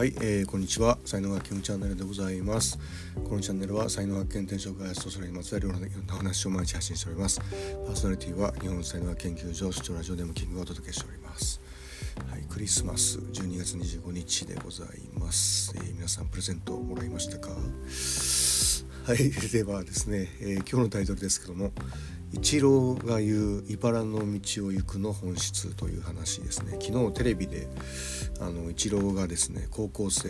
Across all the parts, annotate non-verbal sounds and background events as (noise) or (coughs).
はい、えー、こんにちは。才能学研チャンネルでございます。このチャンネルは才能学研転職開発とそれにまつわるような話を毎日発信しております。パーソナリティは日本才能学研究所出張ラジオでもキングがお届けしております。はい、クリスマス12月25日でございます、えー、皆さんプレゼントもらいましたか？はいではですね、えー、今日のタイトルですけども一郎が言う茨の道を行くの本質という話ですね。昨日テレビであの一郎がですね高校生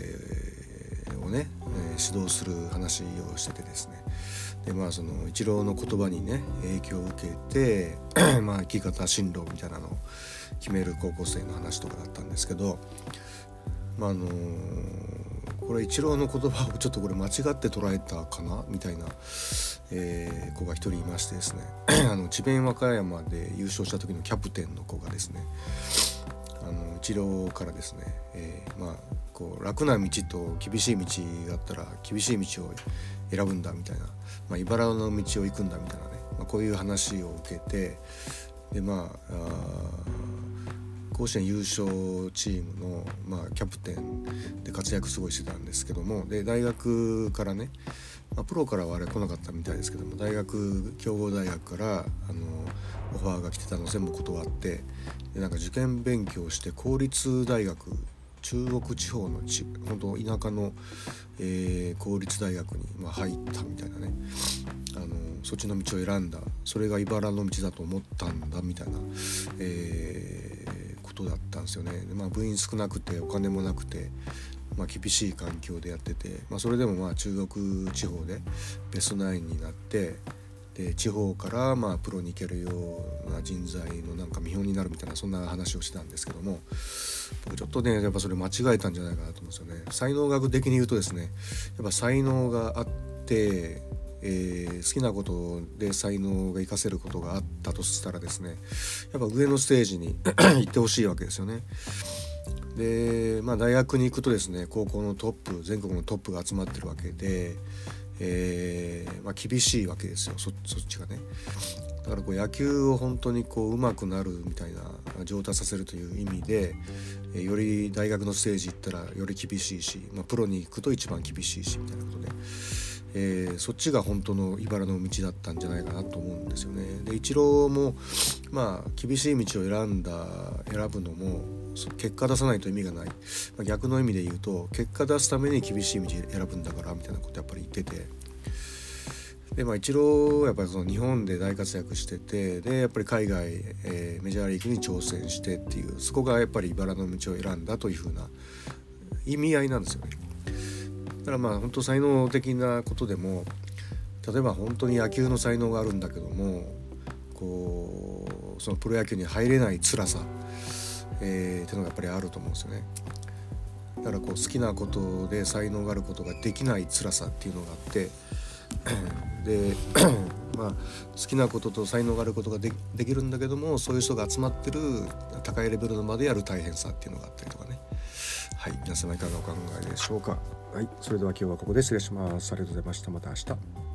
をね、え、指導する話をしててですね。でまあその一郎の言葉にね影響を受けて (clears throat) まあ生き方進路みたいなのを決める高校生の話とかだったんですけどまああのーこれ一郎の言葉をちょっとこれ間違って捉えたかな？みたいな、えー、子が一人いましてですね。(clears throat) あの智弁和歌山で優勝した時のキャプテンの子がですねあの一郎からですね、えー、まあこう楽な道と厳しい道があったら厳しい道を選ぶんだみたいな、まあ、茨の道を行くんだみたいなね、まあ、こういう話を受けてでまあ甲子園優勝チームの、まあ、キャプテンで活躍すごいしてたんですけどもで大学からね、まあ、プロからはあれ来なかったみたいですけども大学強豪大学からあのオファーが来てたの全部断ってでなんか受験勉強して公立大学中国地方のち本当田舎の、えー、公立大学に、まあ、入ったみたいなねあのそっちの道を選んだそれが茨の道だと思ったんだみたいな、えーことだったんですよね。まあ、部員少なくてお金もなくて、まあ、厳しい環境でやってて、まあ、それでもまあ中国地方でベストナインになってで地方からまあプロに行けるような人材のなんか見本になるみたいなそんな話をしてたんですけども僕ちょっとねやっぱそれ間違えたんじゃないかなと思うんですよね。才能学的に言うとですねやっぱ才能があってえー、好きなことで才能が活かせることがあったとしたらですねやっぱ上のステージに (coughs) 行ってほしいわけですよね。でまあ大学に行くとですね高校のトップ全国のトップが集まってるわけで、えー、まあ、厳しいわけですよそっちがね。だからこう野球を本当にこう上手くなるみたいな上達させるという意味で、えより大学のステージ行ったらより厳しいし、まあ、プロに行くと一番厳しいしみたいなことで。えー、そっちが本当の茨の道だったんじゃないかなと思うんですよね。でイチローもまあ厳しい道を選んだ選ぶのも結果出さないと意味がない、まあ、逆の意味で言うと結果出すために厳しい道選ぶんだからみたいなことやっぱり言ってて。でまあ、イチローやっぱりその日本で大活躍しててでやっぱり海外、えー、メジャーリーグに挑戦してっていうそこがやっぱり茨の道を選んだというふうな意味合いなんですよね。だからまあ本当才能的なことでも例えば本当に野球の才能があるんだけどもこうそのプロ野球に入れない辛さ、えー、っていうのがやっぱりあると思うんですよね。だからこう好きなことで才能があることができない辛さっていうのがあって (clears throat) で (clears throat) まあ好きなことと才能があることができるんだけどもそういう人が集まってる高いレベルのまでやる大変さっていうのがあったりとかね。はい皆様いかがお考えでしょうか。はいそれでは今日はここで失礼します。ありがとうございました。また明日。